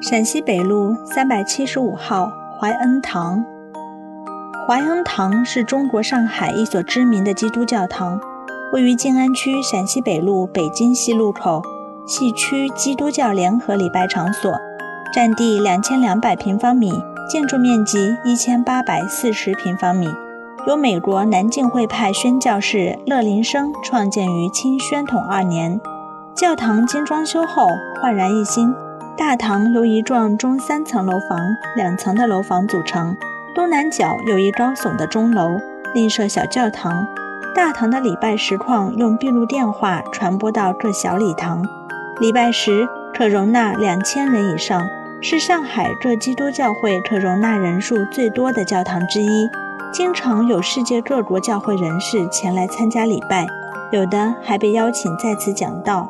陕西北路三百七十五号怀恩堂。怀恩堂是中国上海一所知名的基督教堂，位于静安区陕西北路北京西路口，系区基督教联合礼拜场所，占地两千两百平方米，建筑面积一千八百四十平方米，由美国南浸会派宣教士乐林生创建于清宣统二年。教堂经装修后焕然一新。大堂由一幢中三层楼房、两层的楼房组成，东南角有一高耸的钟楼，另设小教堂。大堂的礼拜实况用闭路电话传播到各小礼堂，礼拜时可容纳两千人以上，是上海各基督教会可容纳人数最多的教堂之一。经常有世界各国教会人士前来参加礼拜，有的还被邀请在此讲道。